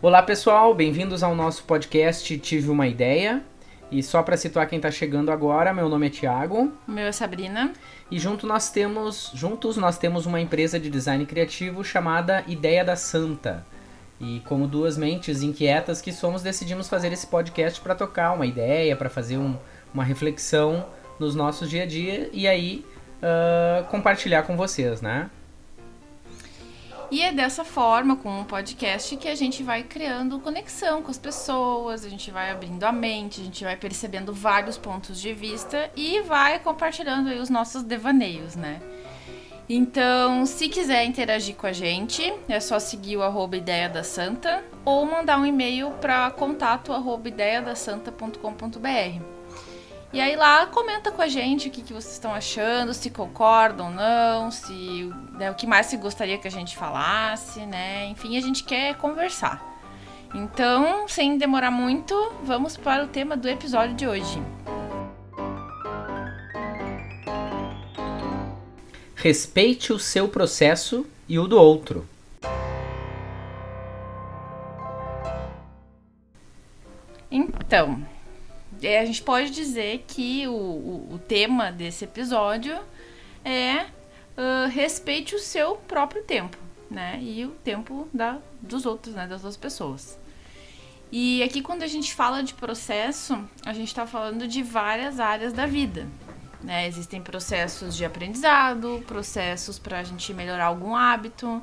Olá pessoal, bem-vindos ao nosso podcast Tive uma Ideia. E só para situar quem está chegando agora, meu nome é Thiago. O meu é Sabrina. E junto nós temos, juntos nós temos uma empresa de design criativo chamada Ideia da Santa. E como duas mentes inquietas que somos, decidimos fazer esse podcast para tocar uma ideia, para fazer um, uma reflexão nos nossos dia a dia e aí uh, compartilhar com vocês, né? E é dessa forma, com um podcast, que a gente vai criando conexão com as pessoas, a gente vai abrindo a mente, a gente vai percebendo vários pontos de vista e vai compartilhando os nossos devaneios, né? Então, se quiser interagir com a gente, é só seguir o arroba Ideia da Santa ou mandar um e-mail para contato arroba. E aí lá comenta com a gente o que, que vocês estão achando, se concordam ou não, se né, o que mais se gostaria que a gente falasse, né? Enfim, a gente quer conversar. Então, sem demorar muito, vamos para o tema do episódio de hoje. Respeite o seu processo e o do outro. Então, a gente pode dizer que o, o, o tema desse episódio é uh, respeite o seu próprio tempo, né? E o tempo da, dos outros, né? Das outras pessoas. E aqui quando a gente fala de processo, a gente está falando de várias áreas da vida. Né? Existem processos de aprendizado, processos para a gente melhorar algum hábito,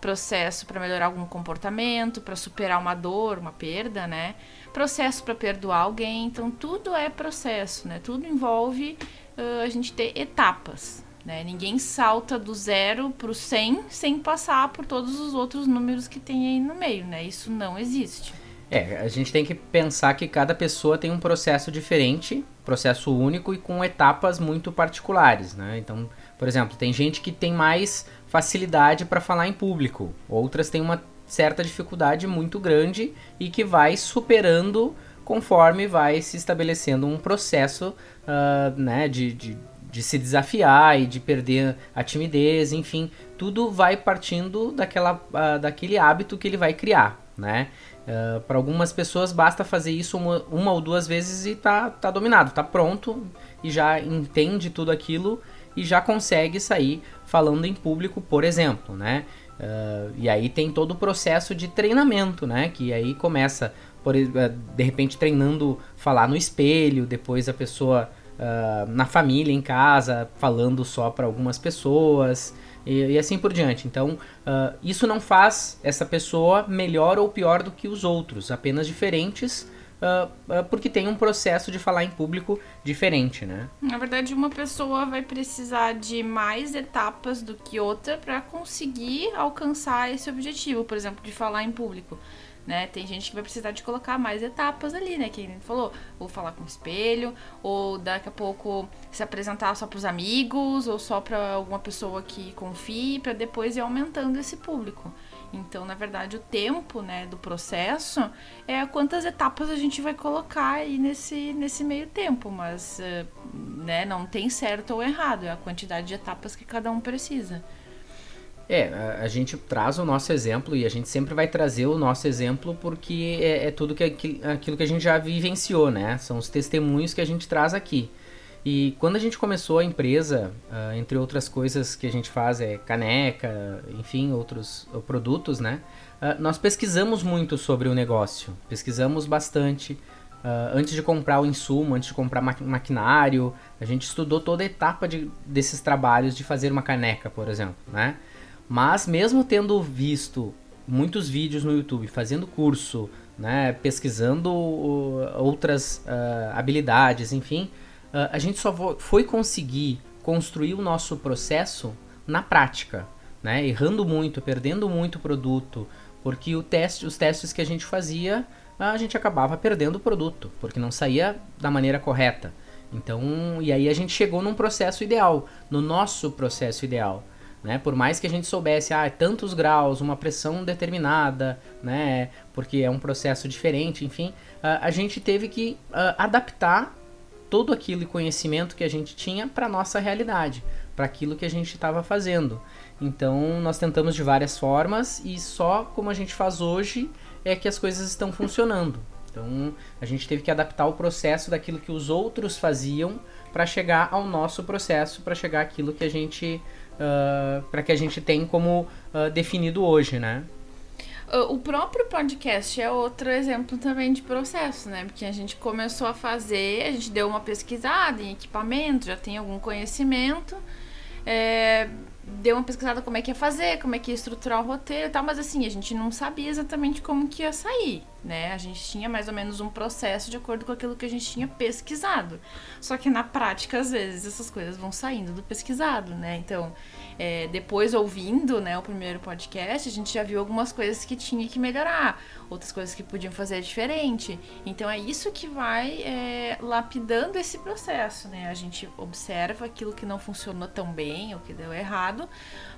processo para melhorar algum comportamento, para superar uma dor, uma perda, né? Processo para perdoar alguém. Então, tudo é processo, né? Tudo envolve uh, a gente ter etapas, né? Ninguém salta do zero para o 100 sem passar por todos os outros números que tem aí no meio, né? Isso não existe. É, a gente tem que pensar que cada pessoa tem um processo diferente, processo único e com etapas muito particulares, né? Então, por exemplo, tem gente que tem mais facilidade para falar em público, outras têm uma certa dificuldade muito grande e que vai superando conforme vai se estabelecendo um processo uh, né, de, de, de, se desafiar e de perder a timidez, enfim, tudo vai partindo daquela, uh, daquele hábito que ele vai criar, né? Uh, para algumas pessoas basta fazer isso uma, uma, ou duas vezes e tá, tá dominado, tá pronto e já entende tudo aquilo e já consegue sair falando em público, por exemplo, né? Uh, e aí tem todo o processo de treinamento, né? Que aí começa, por, uh, de repente, treinando falar no espelho, depois a pessoa uh, na família, em casa, falando só para algumas pessoas e, e, assim por diante. Então, isso não faz essa pessoa melhor ou pior do que os outros, apenas diferentes uh, porque tem um processo de falar em público diferente, né? Na verdade, uma pessoa vai precisar de mais etapas do que outra para conseguir alcançar esse objetivo, por exemplo, de falar em público. Né? Tem gente que vai precisar de colocar mais etapas ali, né? Que ele falou, ou falar com o espelho, ou daqui a pouco se apresentar só para os amigos, ou só para alguma pessoa que confie, para depois ir aumentando esse público. Então, na verdade, o tempo né, do processo é quantas etapas a gente vai colocar aí nesse, nesse meio tempo, mas eh, né, não tem certo ou errado, é a quantidade de etapas que cada um precisa. É, a, a gente traz o nosso exemplo e a gente sempre vai trazer o nosso exemplo porque é, é tudo que, aquilo que a gente já vivenciou, né? São os testemunhos que a gente traz aqui. E quando a gente começou a empresa, uh, entre outras coisas que a gente faz é caneca, enfim, outros uh, produtos, né? Uh, nós pesquisamos muito sobre o negócio, pesquisamos bastante. antes de comprar o insumo, antes de comprar ma maquinário, a gente estudou toda a etapa de, desses trabalhos de fazer uma caneca, por exemplo, né? Mas mesmo tendo visto muitos vídeos no YouTube, fazendo curso, né, pesquisando outras habilidades, enfim, a gente só foi conseguir construir o nosso processo na prática, né? Errando muito, perdendo muito produto, porque o teste, os testes que a gente fazia, a gente acabava perdendo o produto, porque não saía da maneira correta. Então, e aí a gente chegou num processo ideal, no nosso processo ideal. Né? Por mais que a gente soubesse, ah, tantos graus, uma pressão determinada, né? Porque é um processo diferente, enfim, a gente teve que adaptar todo aquele conhecimento que a gente tinha para nossa realidade, para aquilo que a gente estava fazendo. Então nós tentamos de várias formas e só como a gente faz hoje é que as coisas estão funcionando. Então a gente teve que adaptar o processo daquilo que os outros faziam para chegar ao nosso processo, para chegar àquilo que a gente, uh, para que a gente tem como uh, definido hoje, né? O próprio podcast é outro exemplo também de processo, né? Porque a gente começou a fazer, a gente deu uma pesquisada em equipamento, já tem algum conhecimento, é, deu uma pesquisada como é que ia fazer, como é que ia estruturar o roteiro e tal, mas assim, a gente não sabia exatamente como que ia sair, né? A gente tinha mais ou menos um processo de acordo com aquilo que a gente tinha pesquisado. Só que na prática, às vezes, essas coisas vão saindo do pesquisado, né? Então, é, depois ouvindo né, o primeiro podcast, a gente já viu algumas coisas que tinha que melhorar, outras coisas que podiam fazer diferente. Então é isso que vai é, lapidando esse processo, né? A gente observa aquilo que não funcionou tão bem ou que deu errado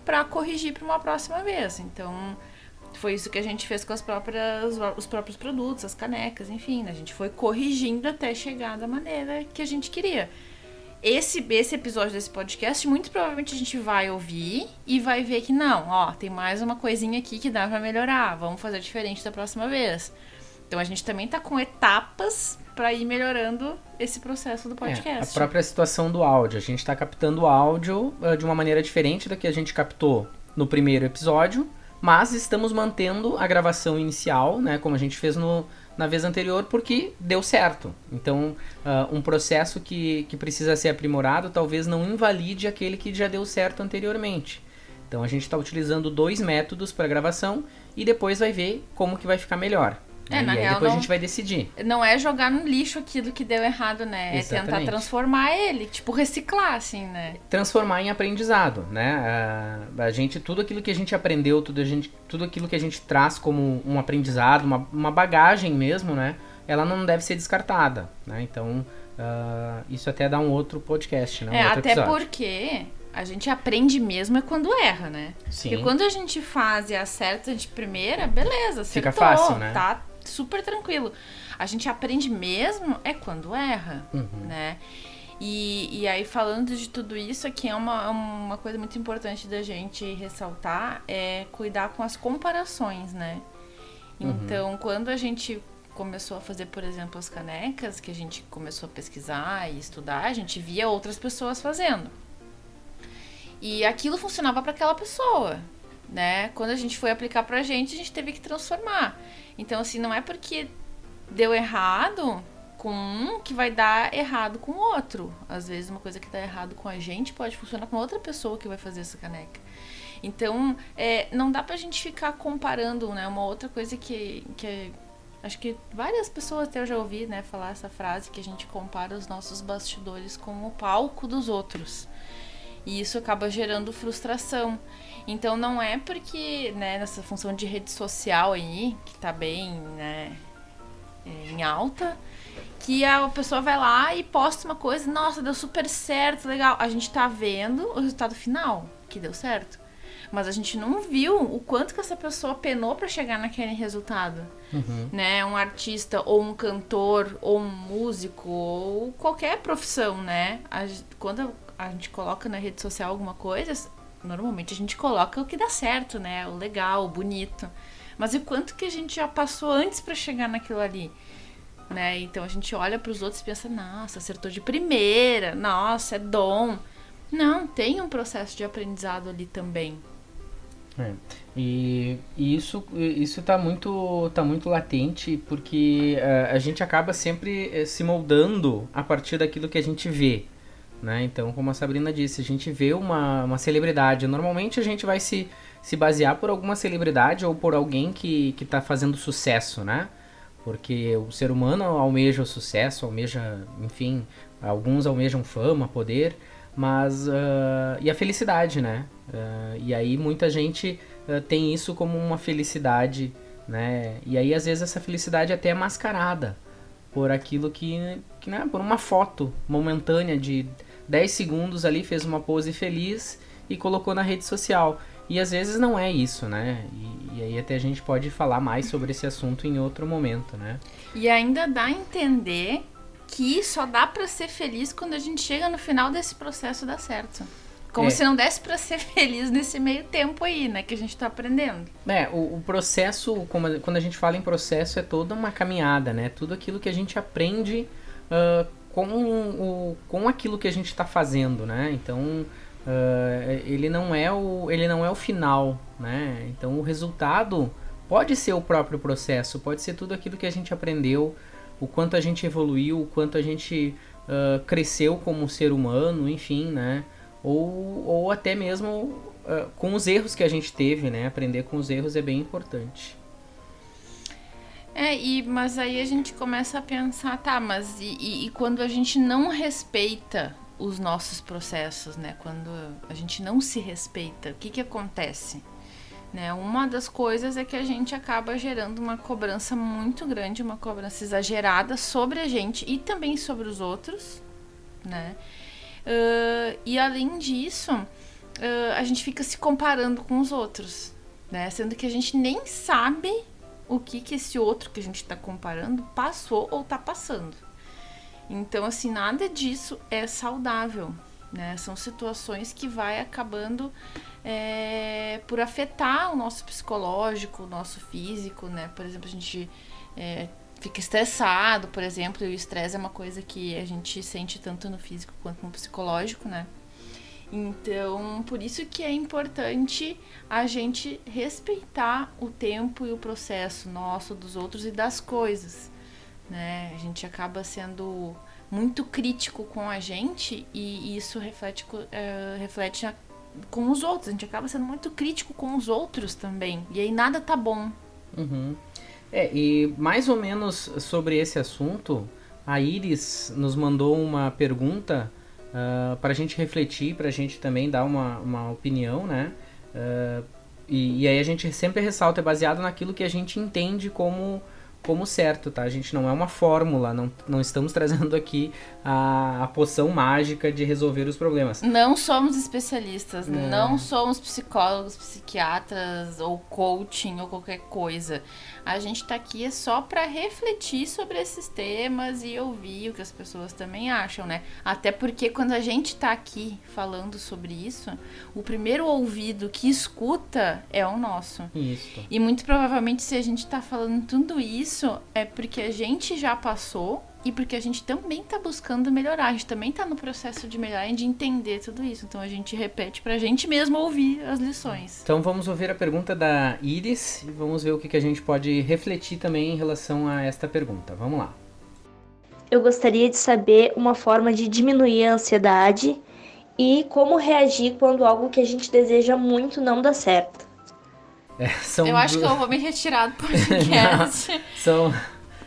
para corrigir para uma próxima vez. Então foi isso que a gente fez com as próprias, os próprios produtos, as canecas, enfim, né? a gente foi corrigindo até chegar da maneira que a gente queria esse, esse episódio desse podcast, muito provavelmente a gente vai ouvir e vai ver que não, ó, tem mais uma coisinha aqui que dá para melhorar, vamos fazer diferente da próxima vez. Então a gente também tá com etapas para ir melhorando esse processo do podcast. É, a própria situação do áudio, a gente está captando o áudio uh, de uma maneira diferente da que a gente captou no primeiro episódio, mas estamos mantendo a gravação inicial, né, como a gente fez no na vez anterior porque deu certo. Então, uh, um processo que, que precisa ser aprimorado talvez não invalide aquele que já deu certo anteriormente. Então, a gente está utilizando dois métodos para gravação e depois vai ver como que vai ficar melhor. É, e aí real, depois não, a gente vai decidir. Não é jogar no lixo aquilo que deu errado, né? Exatamente. É tentar transformar ele, tipo, reciclar, assim, né? Transformar em aprendizado, né? A, a gente, tudo aquilo que a gente aprendeu, tudo, a gente, tudo aquilo que a gente traz como um aprendizado, uma, uma bagagem mesmo, né? Ela não deve ser descartada, né? Então, uh, isso até dá um outro podcast, né? Um é, até episódio. porque a gente aprende mesmo é quando erra, né? Sim. Porque quando a gente faz e acerta de primeira, beleza, acertou, Fica fácil, né? Tá super tranquilo. A gente aprende mesmo é quando erra, uhum. né? E, e aí, falando de tudo isso, aqui é uma, uma coisa muito importante da gente ressaltar, é cuidar com as comparações, né? Uhum. Então, uhum. quando a gente começou a fazer, por exemplo, as canecas, que a gente começou a pesquisar e estudar, a gente via outras pessoas fazendo. E aquilo funcionava para aquela pessoa, né? Quando a gente foi aplicar pra gente, a gente teve que transformar. Então, assim, não é porque deu errado com um que vai dar errado com o outro. Às vezes, uma coisa que dá errado com a gente pode funcionar com outra pessoa que vai fazer essa caneca. Então, é, não dá pra gente ficar comparando, né? Uma outra coisa que, que acho que várias pessoas até eu já ouvi, né, falar essa frase que a gente compara os nossos bastidores com o palco dos outros. E isso acaba gerando frustração. Então não é porque, né, nessa função de rede social aí, que tá bem, né, é, em alta, que a pessoa vai lá e posta uma coisa, nossa, deu super certo, legal. A gente tá vendo o resultado final, que deu certo. Mas a gente não viu o quanto que essa pessoa penou para chegar naquele resultado. Uhum. Né? Um artista, ou um cantor, ou um músico, ou qualquer profissão, né? A, quando a gente coloca na rede social alguma coisa, normalmente a gente coloca o que dá certo, né? O legal, o bonito. Mas e quanto que a gente já passou antes para chegar naquilo ali? Né? Então a gente olha para os outros e pensa: nossa, acertou de primeira, nossa, é dom. Não, tem um processo de aprendizado ali também. É. E, e, isso isso está muito tá muito latente porque uh, a gente acaba sempre uh, se moldando a partir daquilo que a gente vê né? Então, como a Sabrina disse, a gente vê uma, uma celebridade. Normalmente a gente vai se, se basear por alguma celebridade ou por alguém que está fazendo sucesso, né? Porque o ser humano almeja o sucesso, almeja, enfim, alguns almejam fama, poder, mas. Uh, e a felicidade, né? Uh, e aí muita gente uh, tem isso como uma felicidade, né? E aí às vezes essa felicidade até é mascarada por aquilo que, que né, por uma foto momentânea de 10 segundos ali, fez uma pose feliz e colocou na rede social. E às vezes não é isso, né? E, e, aí até a gente pode falar mais sobre esse assunto em outro momento, né? E ainda dá a entender que só dá para ser feliz quando a gente chega no final desse processo dar certo. Como É. se não desse pra ser feliz nesse meio tempo aí, né? Que a gente tá aprendendo. É, o, o processo, como a- quando a gente fala em processo, é toda uma caminhada, né? Tudo aquilo que a gente aprende ah, com, o, com aquilo que a gente está fazendo, né? Então, ah, ele, não é o, ele não é o final, né? Então, o resultado pode ser o próprio processo, pode ser tudo aquilo que a gente aprendeu, o quanto a gente evoluiu, o quanto a gente ah, cresceu como ser humano, enfim, né? Ou, ou até mesmo ah, com os erros que a gente teve, né? Aprender com os erros é bem importante. É, e, mas aí a gente começa a pensar, tá, mas e, e- e quando a gente não respeita os nossos processos, né? Quando a gente não se respeita, o que que acontece? Né? Uma das coisas é que a gente acaba gerando uma cobrança muito grande, uma cobrança exagerada sobre a gente e também sobre os outros, né? Ah, e além disso, ah, a gente fica se comparando com os outros, né? Sendo que a gente nem sabe o que que esse outro que a gente está comparando passou ou tá passando. Então, assim, nada disso é saudável, né? São situações que vai acabando é, por afetar o nosso psicológico, o nosso físico, né? Por exemplo, a gente é, fica estressado, por exemplo, e o estresse é uma coisa que a gente sente tanto no físico quanto no psicológico, né? Então, por isso que é importante a gente respeitar o tempo e o processo nosso, dos outros e das coisas, né? A gente acaba sendo muito crítico com a gente e isso reflete, eh, reflete com os outros. A gente acaba sendo muito crítico com os outros também. E aí nada tá bom. Uhum. É, e mais ou menos sobre esse assunto, a Iris nos mandou uma pergunta para a gente refletir, para a gente também dar uma, uma opinião, né? Ah, e, e aí a gente sempre ressalta, é baseado naquilo que a gente entende como, como certo, tá? A gente não é uma fórmula, não, não estamos trazendo aqui a, a poção mágica de resolver os problemas. Não somos especialistas, É. não somos psicólogos, psiquiatras ou coaching ou qualquer coisa. A gente tá aqui é só para refletir sobre esses temas e ouvir o que as pessoas também acham, né? Até porque quando a gente tá aqui falando sobre isso, o primeiro ouvido que escuta é o nosso. Isso. E muito provavelmente se a gente tá falando tudo isso é porque a gente já passou e porque a gente também tá buscando melhorar. A gente também tá no processo de melhorar e de entender tudo isso. Então a gente repete pra gente mesmo ouvir as lições. Então vamos ouvir a pergunta da Iris e vamos ver o que, que a gente pode refletir também em relação a esta pergunta. Vamos lá. Eu gostaria de saber uma forma de diminuir a ansiedade e como reagir quando algo que a gente deseja muito não dá certo. É, são eu acho que eu vou me retirar do podcast. São,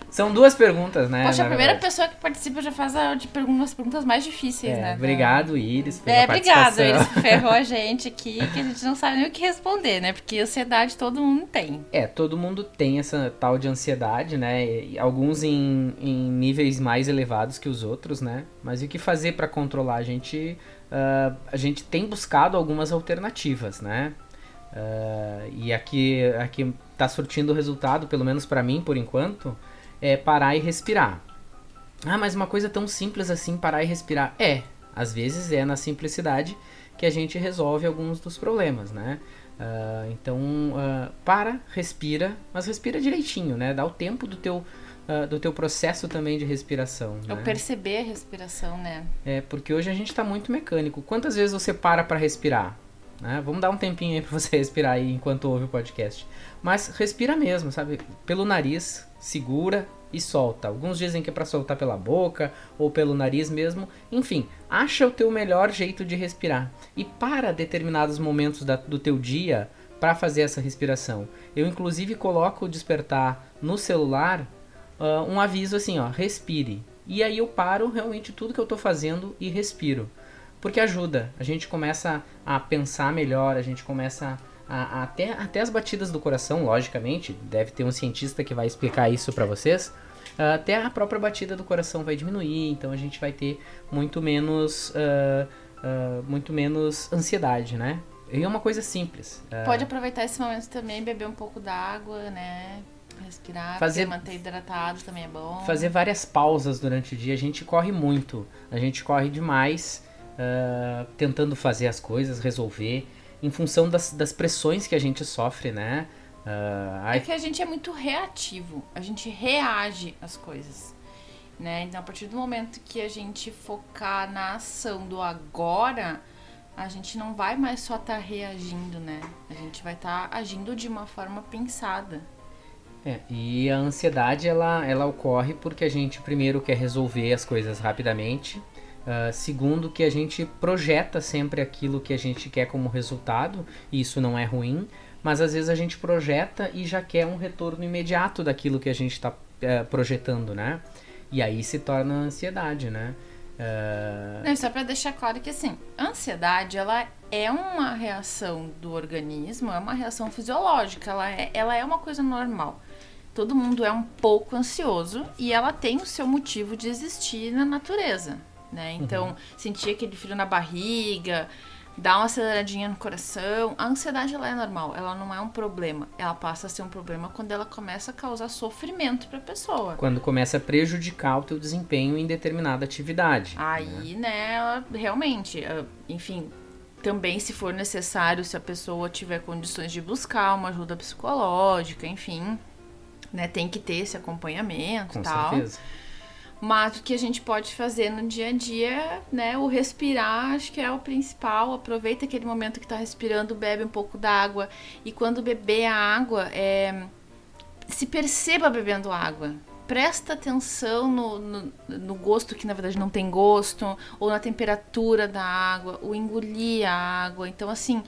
são duas perguntas, né? Poxa, a primeira verdade. pessoa que participa já faz a de perguntas, as perguntas mais difíceis, É, né? obrigado, Iris, pela É, obrigado, eles ferrou a gente aqui, que a gente não sabe nem o que responder, né? Porque ansiedade todo mundo tem. É, todo mundo tem essa tal de ansiedade, né? E alguns em, em níveis mais elevados que os outros, né? Mas o que fazer para controlar? A gente, ah, a gente tem buscado algumas alternativas, né? Ah, e aqui, aqui tá surtindo resultado, pelo menos para mim, por enquanto, é parar e respirar. Ah, mas uma coisa tão simples assim, parar e respirar. É, às vezes é na simplicidade que a gente resolve alguns dos problemas, né? Ah, então, ah, para, respira, mas respira direitinho, né? Dá o tempo do teu, ah, do teu processo também de respiração. Eu né? perceber a respiração, né? É, porque hoje a gente tá muito mecânico. Quantas vezes você para para respirar? Né? Vamos dar um tempinho aí pra você respirar aí enquanto ouve o podcast. Mas respira mesmo, sabe? Pelo nariz, segura e solta. Alguns dizem que é para soltar pela boca ou pelo nariz mesmo. Enfim, acha o teu melhor jeito de respirar e para determinados momentos da- do teu dia para fazer essa respiração. Eu inclusive coloco o despertar no celular ah, um aviso assim, ó, respire. E aí eu paro realmente tudo que eu tô fazendo e respiro. Porque ajuda. A gente começa a pensar melhor, a gente começa a, a- até, até as batidas do coração, logicamente, deve ter um cientista que vai explicar isso pra vocês. ah, Até a própria batida do coração vai diminuir, então a gente vai ter muito menos, ah, ah, muito menos ansiedade, né? E é uma coisa simples. Pode aproveitar esse momento também, beber um pouco d'água, né? Respirar, Fazer- manter hidratado também é bom. fazer várias pausas durante o dia. A gente corre muito, a gente corre demais. Uh, tentando fazer as coisas, resolver, em função das, das pressões que a gente sofre, né? Uh, é que a gente é muito reativo, a gente reage às coisas. Né? Então, a partir do momento que a gente focar na ação do agora, a gente não vai mais só estar tá reagindo, né? A gente vai estar tá agindo de uma forma pensada. É, e a ansiedade ela, ela ocorre porque a gente primeiro quer resolver as coisas rapidamente, uh, segundo que a gente projeta sempre aquilo que a gente quer como resultado, e isso não é ruim, mas às vezes a gente projeta e já quer um retorno imediato daquilo que a gente está uh, eh, projetando, né? E aí se torna ansiedade, né? Uh... Não, só para deixar claro que assim, a ansiedade ela é uma reação do organismo, é uma reação fisiológica, ela é, ela é uma coisa normal. Todo mundo é um pouco ansioso e ela tem o seu motivo de existir na natureza, né? Então, uhum. sentir aquele frio na barriga, dá uma aceleradinha no coração. A ansiedade ela é normal, ela não é um problema. Ela passa a ser um problema quando ela começa a causar sofrimento para a pessoa. Quando começa a prejudicar o teu desempenho em determinada atividade. Aí, né, né realmente, ah, enfim, também se for necessário, se a pessoa tiver condições de buscar uma ajuda psicológica, enfim, né, tem que ter esse acompanhamento Com e tal. Certeza. Mas o que a gente pode fazer no dia a dia, né? O respirar, acho que é o principal. Aproveita aquele momento que está respirando, bebe um pouco d'água. E quando beber a água, é... se perceba bebendo água. Presta atenção no, no, no, gosto que na verdade não tem gosto, ou na temperatura da água, ou engolir a água. Então, assim,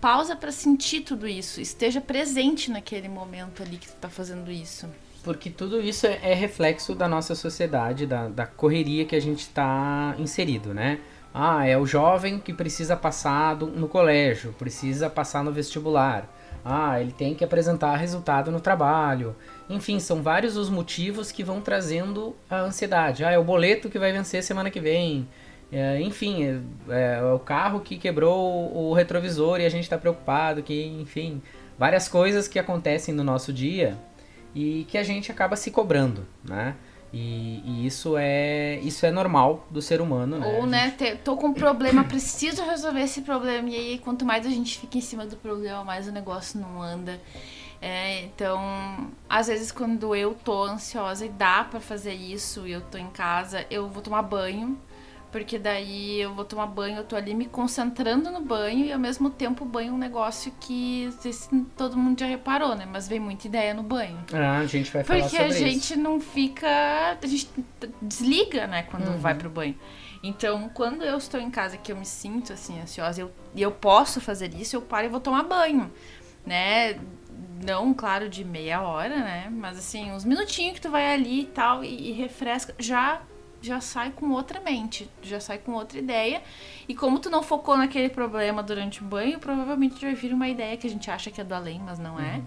pausa para sentir tudo isso. Esteja presente naquele momento ali que tu está fazendo isso. Porque tudo isso é, é reflexo da nossa sociedade, da, da correria que a gente está inserido, né? Ah, é o jovem que precisa passar do, no colégio, precisa passar no vestibular. Ah, ele tem que apresentar resultado no trabalho. Enfim, são vários os motivos que vão trazendo a ansiedade. Ah, é o boleto que vai vencer semana que vem. É, enfim, é, é, o carro que quebrou o retrovisor e a gente está preocupado. Que, enfim, várias coisas que acontecem no nosso dia e que a gente acaba se cobrando, né? E, e, isso é isso é normal do ser humano, né? Ou, né, gente... tô com um problema, preciso resolver esse problema. E aí, quanto mais a gente fica em cima do problema, mais o negócio não anda. É, então, às vezes, quando eu tô ansiosa e dá para fazer isso e eu tô em casa, eu vou tomar banho porque daí eu vou tomar banho, eu tô ali me concentrando no banho e ao mesmo tempo o banho é um negócio que todo mundo já reparou, né? Mas vem muita ideia no banho. Ah, a gente vai falar porque sobre isso. Porque a gente não fica. A gente desliga, né, quando uhum. vai pro banho. Então, quando eu estou em casa que eu me sinto assim, ansiosa, eu, e eu posso fazer isso, eu paro e vou tomar banho, né? Não, claro, de meia hora, né? Mas assim, uns minutinhos que tu vai ali e tal e, e refresca, já já sai com outra mente, já sai com outra ideia. E como tu não focou naquele problema durante o banho, provavelmente vai vir uma ideia que a gente acha que é do além, mas não é. Uhum.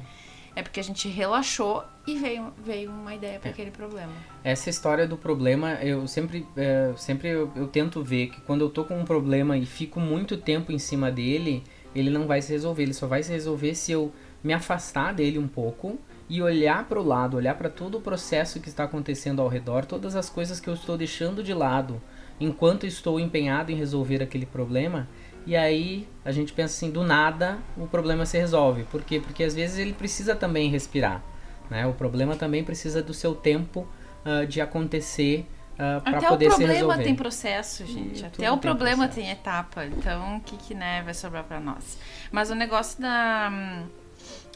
É porque a gente relaxou e veio, veio uma ideia para é. aquele problema. Essa história do problema, eu sempre, é, sempre eu, eu, tento ver que quando eu tô com um problema e fico muito tempo em cima dele, ele não vai se resolver. Ele só vai se resolver se eu me afastar dele um pouco e olhar para o lado, olhar para todo o processo que está acontecendo ao redor, todas as coisas que eu estou deixando de lado enquanto estou empenhado em resolver aquele problema. E aí a gente pensa assim, do nada o problema se resolve. Por quê? Porque às vezes ele precisa também respirar. Né? O problema também precisa do seu tempo uh, de acontecer uh, para poder ser resolver. Até o problema tem processo, gente. E Até o problema processo. tem etapa. Então, o que, que né, vai sobrar para nós? Mas o negócio da,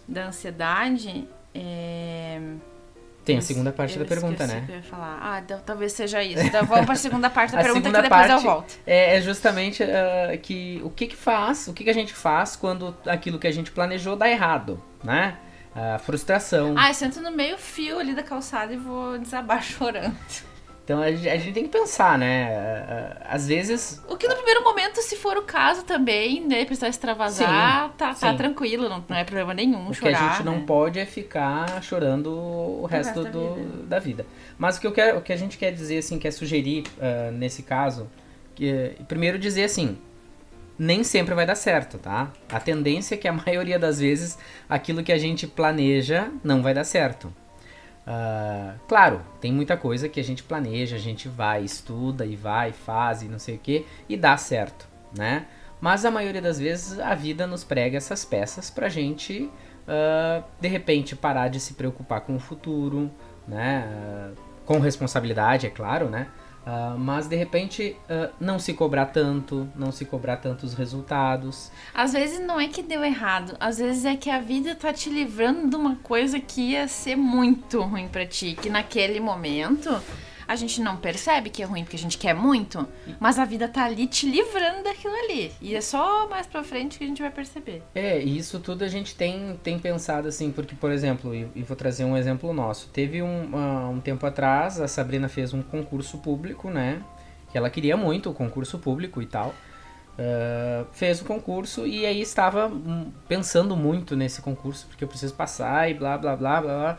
da ansiedade é... Tem a segunda parte da pergunta, né? Que eu ia falar. Ah, então, talvez seja isso. Então vamos para a segunda parte da pergunta que depois eu volto. É, é justamente uh, que o que que faz, o que que a gente faz quando aquilo que a gente planejou dá errado, né? A frustração. Ah, eu sento no meio fio ali da calçada e vou desabar chorando. Então a gente, a gente, tem que pensar, né? Às vezes. O que no primeiro momento, se for o caso também, né? Precisar extravasar, sim, tá, tá tranquilo, não, não é problema nenhum. O chorar, que a gente né? não pode é ficar chorando o resto, o resto do, da, vida. da, vida. Mas o que, eu quero, o que a gente quer dizer, assim, quer sugerir uh, nesse caso, que primeiro dizer assim. Nem sempre vai dar certo, tá? A tendência é que a maioria das vezes aquilo que a gente planeja não vai dar certo. Uh, claro, tem muita coisa que a gente planeja, a gente vai, estuda e vai, faz e não sei o que, e dá certo, né? Mas a maioria das vezes a vida nos prega essas peças pra gente, uh, de repente, parar de se preocupar com o futuro, né? Uh, com responsabilidade, é claro, né? Uh, mas de repente uh, não se cobrar tanto, não se cobrar tantos resultados. Às vezes não é que deu errado, às vezes é que a vida tá te livrando de uma coisa que ia ser muito ruim para ti, que naquele momento a gente não percebe que é ruim porque a gente quer muito, mas a vida tá ali te livrando daquilo ali. E é só mais pra frente que a gente vai perceber. É, e isso tudo a gente tem, tem pensado assim, porque, por exemplo, e, vou trazer um exemplo nosso. Teve um, uh, um tempo atrás, a Sabrina fez um concurso público, né? Que ela queria muito o concurso público e tal. Uh, fez o concurso e aí estava hum, pensando muito nesse concurso, porque eu preciso passar e blá blá blá blá. blá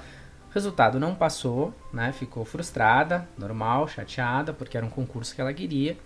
Resultado, não passou, né? Ficou frustrada, normal, chateada, porque era um concurso que ela queria.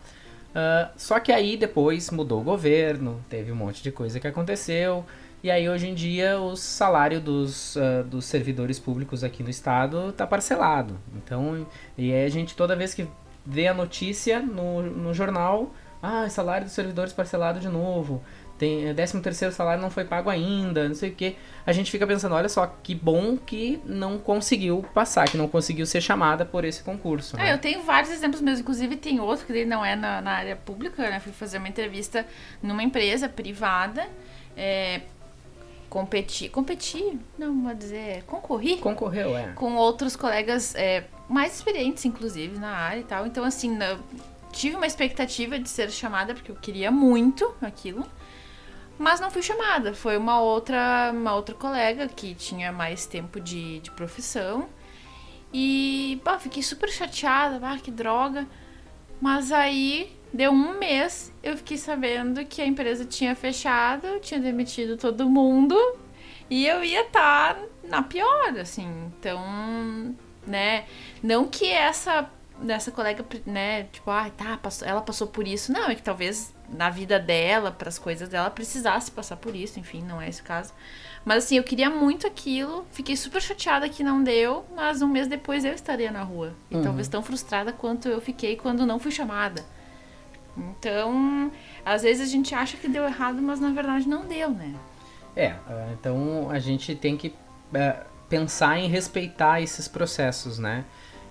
Uh, só que aí depois mudou o governo, teve um monte de coisa que aconteceu. E aí hoje em dia o salário dos, uh, dos servidores públicos aqui no estado está parcelado. Então, e aí a gente toda vez que vê a notícia no, no jornal, ah, salário dos servidores parcelado de novo tem 13 terceiro salário não foi pago ainda, não sei o que. A gente fica pensando, olha só, que bom que não conseguiu passar, que não conseguiu ser chamada por esse concurso. Né? É, eu tenho vários exemplos mesmo, inclusive tem outro que ele não é na, na área pública, né? Fui fazer uma entrevista numa empresa privada, é, competir, competir, não vou dizer, concorri. Concorreu, é. Com outros colegas é, mais experientes, inclusive, na área e tal. Então, assim, tive uma expectativa de ser chamada, porque eu queria muito aquilo. Mas não fui chamada. Foi uma outra, uma outra colega que tinha mais tempo de, de profissão. E, pá, fiquei super chateada. Ah, que droga. Mas aí, deu um mês, eu fiquei sabendo que a empresa tinha fechado, tinha demitido todo mundo. E eu ia estar tá na pior, assim. Então, né? Não que essa dessa colega, né, tipo, ah, tá, passou, ela passou por isso. Não, é que talvez na vida dela, para as coisas dela, precisasse passar por isso, enfim, não é esse o caso. Mas assim, eu queria muito aquilo, fiquei super chateada que não deu, mas um mês depois eu estaria na rua. E uhum. talvez tão frustrada quanto eu fiquei quando não fui chamada. Então, às vezes a gente acha que deu errado, mas na verdade não deu, né? É, ah, então a gente tem que é, pensar em respeitar esses processos, né?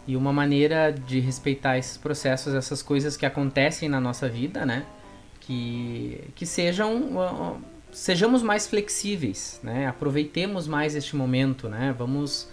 E uma maneira de respeitar esses processos, essas coisas que acontecem na nossa vida, né? Que, que sejam sejamos mais flexíveis, né? Aproveitemos mais este momento, né? Vamos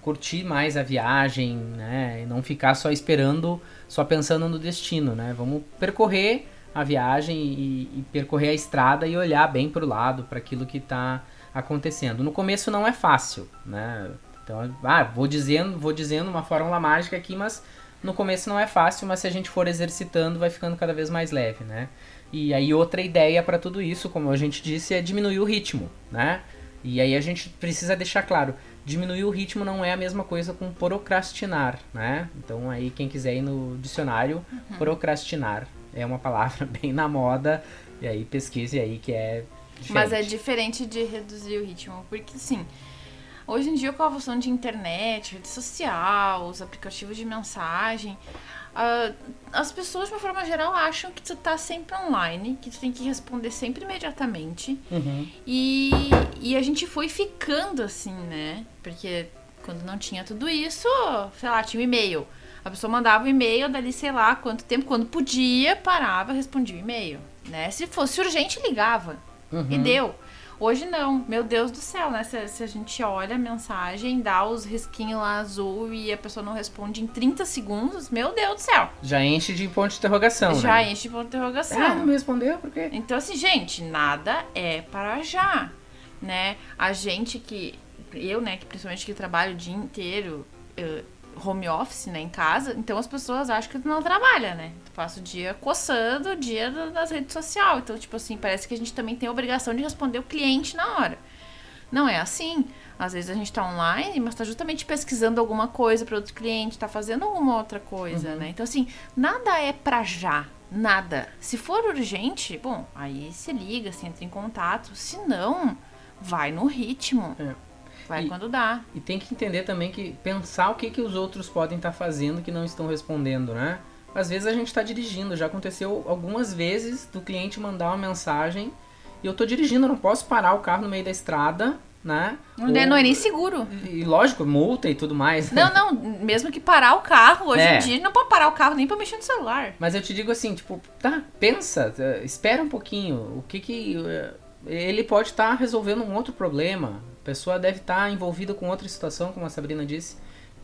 curtir mais a viagem, né? E não ficar só esperando, só pensando no destino, né? Vamos percorrer a viagem e, e percorrer a estrada e olhar bem para o lado, para aquilo que está acontecendo. No começo não é fácil, né? Então, ah, vou dizendo, vou dizendo uma fórmula mágica aqui, mas no começo não é fácil, mas se a gente for exercitando, vai ficando cada vez mais leve, né? E aí outra ideia para tudo isso, como a gente disse, é diminuir o ritmo, né? E aí a gente precisa deixar claro, diminuir o ritmo não é a mesma coisa com procrastinar, né? Então aí quem quiser ir no dicionário, uhum. procrastinar é uma palavra bem na moda, e aí pesquise aí que é diferente. Mas é diferente de reduzir o ritmo, porque sim, hoje em dia com a evolução de internet, rede social, os aplicativos de mensagem, Uh, as pessoas, de uma forma geral, acham que tu tá sempre online, que tu tem que responder sempre imediatamente. Uhum. E, e a gente foi ficando assim, né? Porque quando não tinha tudo isso, sei lá, tinha um e-mail. A pessoa mandava o um e-mail, dali sei lá quanto tempo, quando podia, parava, respondia o e-mail. Né? Se fosse urgente, ligava. Uhum. E deu. Hoje não, meu Deus do céu, né? Se, se, a gente olha a mensagem, dá os risquinhos lá azul e a pessoa não responde em 30 segundos, meu Deus do céu. Já enche de ponto de interrogação, Já né? enche de ponto de interrogação. Ah, não me respondeu, por quê? Então, assim, gente, nada é para já, né? A gente que, eu, né, que principalmente que trabalho o dia inteiro, eu, home office, né, em casa, então as pessoas acham que tu não trabalha, né? Tu passa o dia coçando o dia das redes sociais. Então, tipo assim, parece que a gente também tem a obrigação de responder o cliente na hora. Não é assim. Às vezes a gente tá online, mas tá justamente pesquisando alguma coisa para outro cliente, tá fazendo alguma outra coisa, uhum. né? Então, assim, nada é pra já. Nada. Se for urgente, bom, aí se liga, se entra em contato. Se não, vai no ritmo. É. Vai E- quando dá. E tem que entender também que pensar o que, que os outros podem estar fazendo que não estão respondendo, né? Às vezes a gente está dirigindo, já aconteceu algumas vezes do cliente mandar uma mensagem e eu tô dirigindo, eu não posso parar o carro no meio da estrada, né? Não, Ou- é- não é nem seguro. E lógico, multa e tudo mais. Não, não, mesmo que parar o carro, hoje É. em dia não pode parar o carro nem pra mexer no celular. Mas eu te digo assim, tipo, tá, pensa, eh, espera um pouquinho. O que que. eh, Ele pode estar resolvendo um outro problema. A pessoa deve estar envolvida com outra situação, como a Sabrina disse.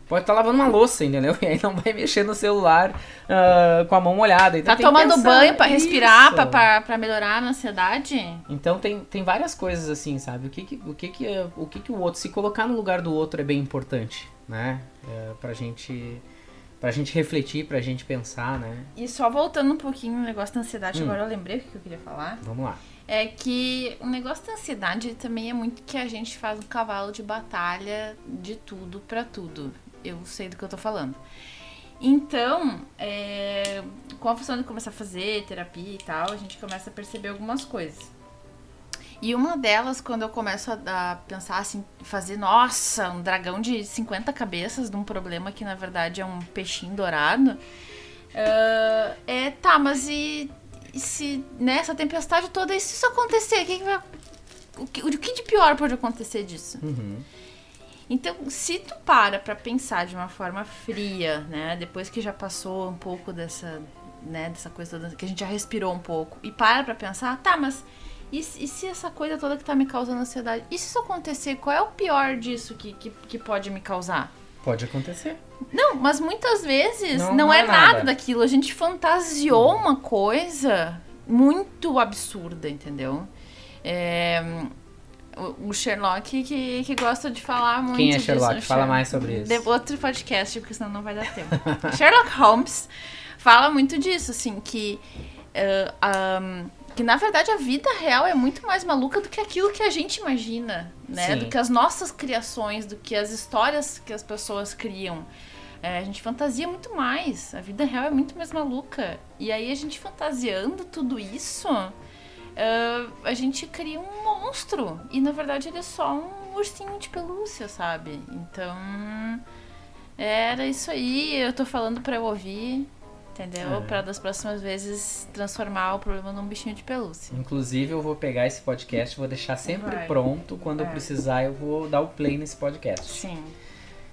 Pode estar lavando uma louça, entendeu? E aí não vai mexer no celular ah, com a mão molhada. Então Tá tomando banho pra respirar, pra melhorar a ansiedade? Então tem, tem várias coisas assim, sabe? O que que, o que que o que que o outro, se colocar no lugar do outro é bem importante, né? É, pra gente pra gente refletir, pra gente pensar, né? E só voltando um pouquinho no negócio da ansiedade, Hum. agora eu lembrei o que eu queria falar. Vamos lá. É que o negócio da ansiedade também é muito que a gente faz um cavalo de batalha de tudo pra tudo. Eu sei do que eu tô falando. Então, é, com a função de começar a fazer terapia e tal, a gente começa a perceber algumas coisas. E uma delas, quando eu começo a, a pensar assim, fazer, nossa, um dragão de 50 cabeças de um problema que na verdade é um peixinho dourado, ah, é, tá, mas e, e se nessa tempestade toda, e se isso acontecer, o que, que vai. O que, o que de pior pode acontecer disso? Uhum. Então, se tu para pra pensar de uma forma fria, né, depois que já passou um pouco dessa, né, dessa coisa toda, que a gente já respirou um pouco, e para pra pensar, tá, mas e, se- e se essa coisa toda que tá me causando ansiedade, e se isso acontecer, qual é o pior disso que, que, que pode me causar? Pode acontecer. Não, mas muitas vezes Não- não, é, é nada. nada. daquilo. A gente fantasiou uma coisa muito absurda, entendeu? É, o- Sherlock que, que gosta de falar muito Quem é Sherlock? o Fala mais sobre isso. De outro podcast, porque senão não vai dar tempo. Sherlock Holmes fala muito disso, assim, que, eh, ahm, que na verdade a vida real é muito mais maluca do que aquilo que a gente imagina, né? Sim. Do que as nossas criações, do que as histórias que as pessoas criam. É, a gente fantasia muito mais. A vida real é muito mais maluca. E aí a gente fantasiando tudo isso, ah, a gente cria um monstro. E na verdade ele é só um ursinho de pelúcia, sabe? Então. Era isso aí. Eu tô falando pra eu ouvir. Entendeu? É. Pra das próximas vezes transformar o problema num bichinho de pelúcia. Inclusive, eu vou pegar esse podcast, vou deixar sempre Vai. pronto. Quando eu É. precisar, eu vou dar o play nesse podcast. Sim.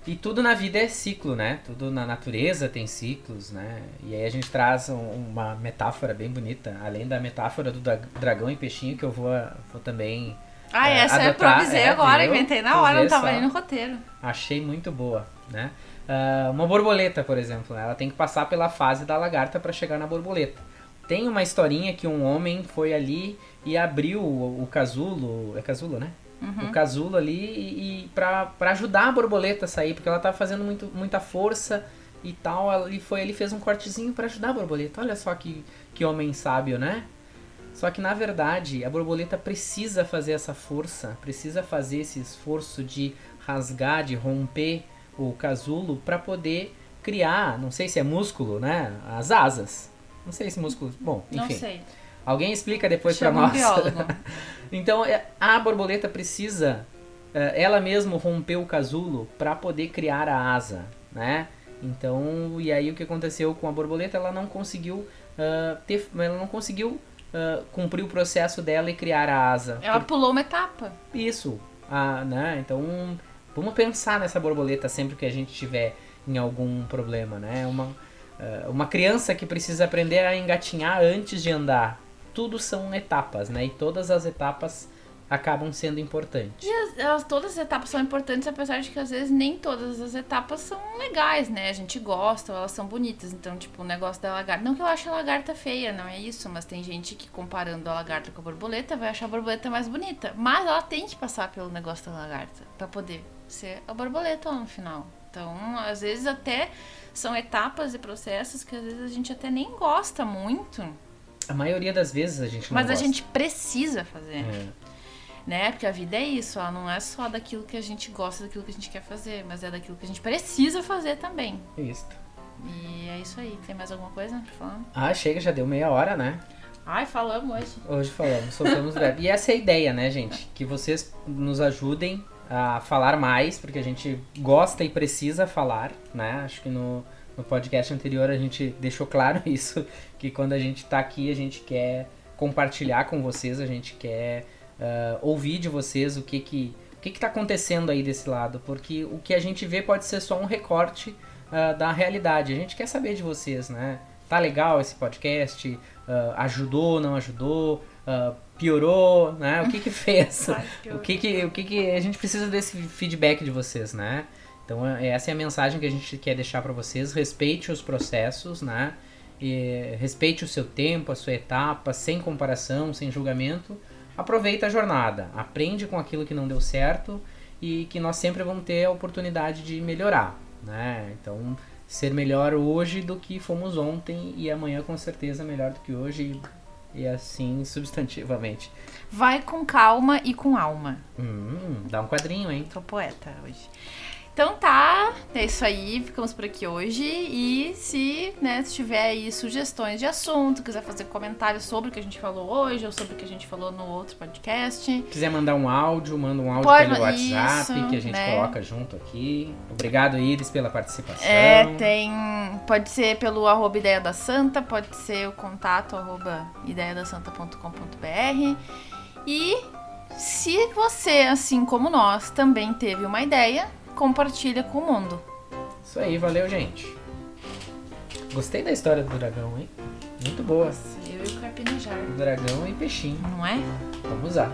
E tudo na vida é ciclo, né? Tudo na natureza tem ciclos, né? E aí a gente traz um- uma metáfora bem bonita, além da metáfora do dra- dragão e peixinho, que eu vou, vou também. Ah, É, essa eu adotar, improvisei é, agora, inventei na hora, não tava só. ali no roteiro. Achei muito boa, né? Ah, uma borboleta, por exemplo, né? ela tem que passar pela fase da lagarta para chegar na borboleta. Tem uma historinha que um homem foi ali e abriu o, o casulo, é casulo, né? Uhum. O casulo ali e, e pra, pra ajudar a borboleta a sair, porque ela tava fazendo muito, muita força e tal. Ele foi, ele fez um cortezinho para ajudar a borboleta. Olha só que, que homem sábio, né? Só que na verdade a borboleta precisa fazer essa força, precisa fazer esse esforço de rasgar, de romper o casulo para poder criar, não sei se é músculo, né? As asas. Não sei se músculo. Bom, Não enfim. sei. Alguém explica depois para um nós. biólogo. Então é, a borboleta precisa é, ela mesma romper o casulo para poder criar a asa, né? Então e aí o que aconteceu com a borboleta? Ela não conseguiu ah, ter, ela não conseguiu ah, cumprir o processo dela e criar a asa. Ela pulou uma etapa. Isso, ah, né? Então vamos pensar nessa borboleta sempre que a gente tiver em algum problema, né? Uma ah, uma criança que precisa aprender a engatinhar antes de andar. Tudo são etapas, né? E todas as etapas acabam sendo importantes. E as- elas, todas as etapas são importantes, apesar de que às vezes nem todas as etapas são legais, né? A gente gosta, elas são bonitas. Então, tipo, o negócio da lagarta. Não que eu ache a lagarta feia, não é isso, mas tem gente que comparando a lagarta com a borboleta vai achar a borboleta mais bonita. Mas ela tem que passar pelo negócio da lagarta pra poder ser a borboleta lá no final. Então, às vezes até são etapas e processos que às vezes a gente até nem gosta muito, A maioria das vezes a gente não mas a gosta. gente precisa fazer É, né? Porque a vida é isso, ela não é só daquilo que a gente gosta, daquilo que a gente quer fazer, mas é daquilo que a gente precisa fazer também. isso. E é isso aí. Tem mais alguma coisa pra falar? Ah, chega, já deu meia hora, né? Ai, falamos hoje. Hoje falamos, soltamos verbo. E essa é a ideia, né, gente? Que vocês nos ajudem a falar mais, porque a gente gosta e precisa falar, né? Acho que no, no podcast anterior a gente deixou claro isso, que quando a gente está aqui a gente quer compartilhar com vocês, a gente quer uh, ouvir de vocês o que que o que está acontecendo aí desse lado, porque o que a gente vê pode ser só um recorte uh, da realidade. A gente quer saber de vocês, né? Tá legal esse podcast? Uh, ajudou, não ajudou? Uh, piorou, né? O que que fez? o que que, o que que a gente precisa desse feedback de vocês, né? Então essa é a mensagem que a gente quer deixar para vocês. Respeite os processos, né? E respeite o seu tempo, a sua etapa, sem comparação, sem julgamento. Aproveita a jornada, aprende com aquilo que não deu certo e que nós sempre vamos ter a oportunidade de melhorar, né? Então ser melhor hoje do que fomos ontem e amanhã com certeza melhor do que hoje e assim substantivamente. Vai com calma e com alma. Hum, dá um quadrinho, hein? Tô poeta hoje. Então tá, é isso aí, ficamos por aqui hoje. E se, né, se tiver aí sugestões de assunto, quiser fazer comentários sobre o que a gente falou hoje ou sobre o que a gente falou no outro podcast. Quiser mandar um áudio, manda um áudio Pode, pelo WhatsApp isso, que a gente né? coloca junto aqui. Obrigado, Iris, pela participação. É, tem. Pode ser pelo arroba ideia da Santa, pode ser o contato arroba ideiadasanta.com.br. E se você, assim como nós, também teve uma ideia, compartilha com o mundo. Isso aí, valeu, gente. Gostei da história do dragão, hein? Muito boa. Eu e o carpinejar. Dragão e peixinho. Não é? Vamos usar.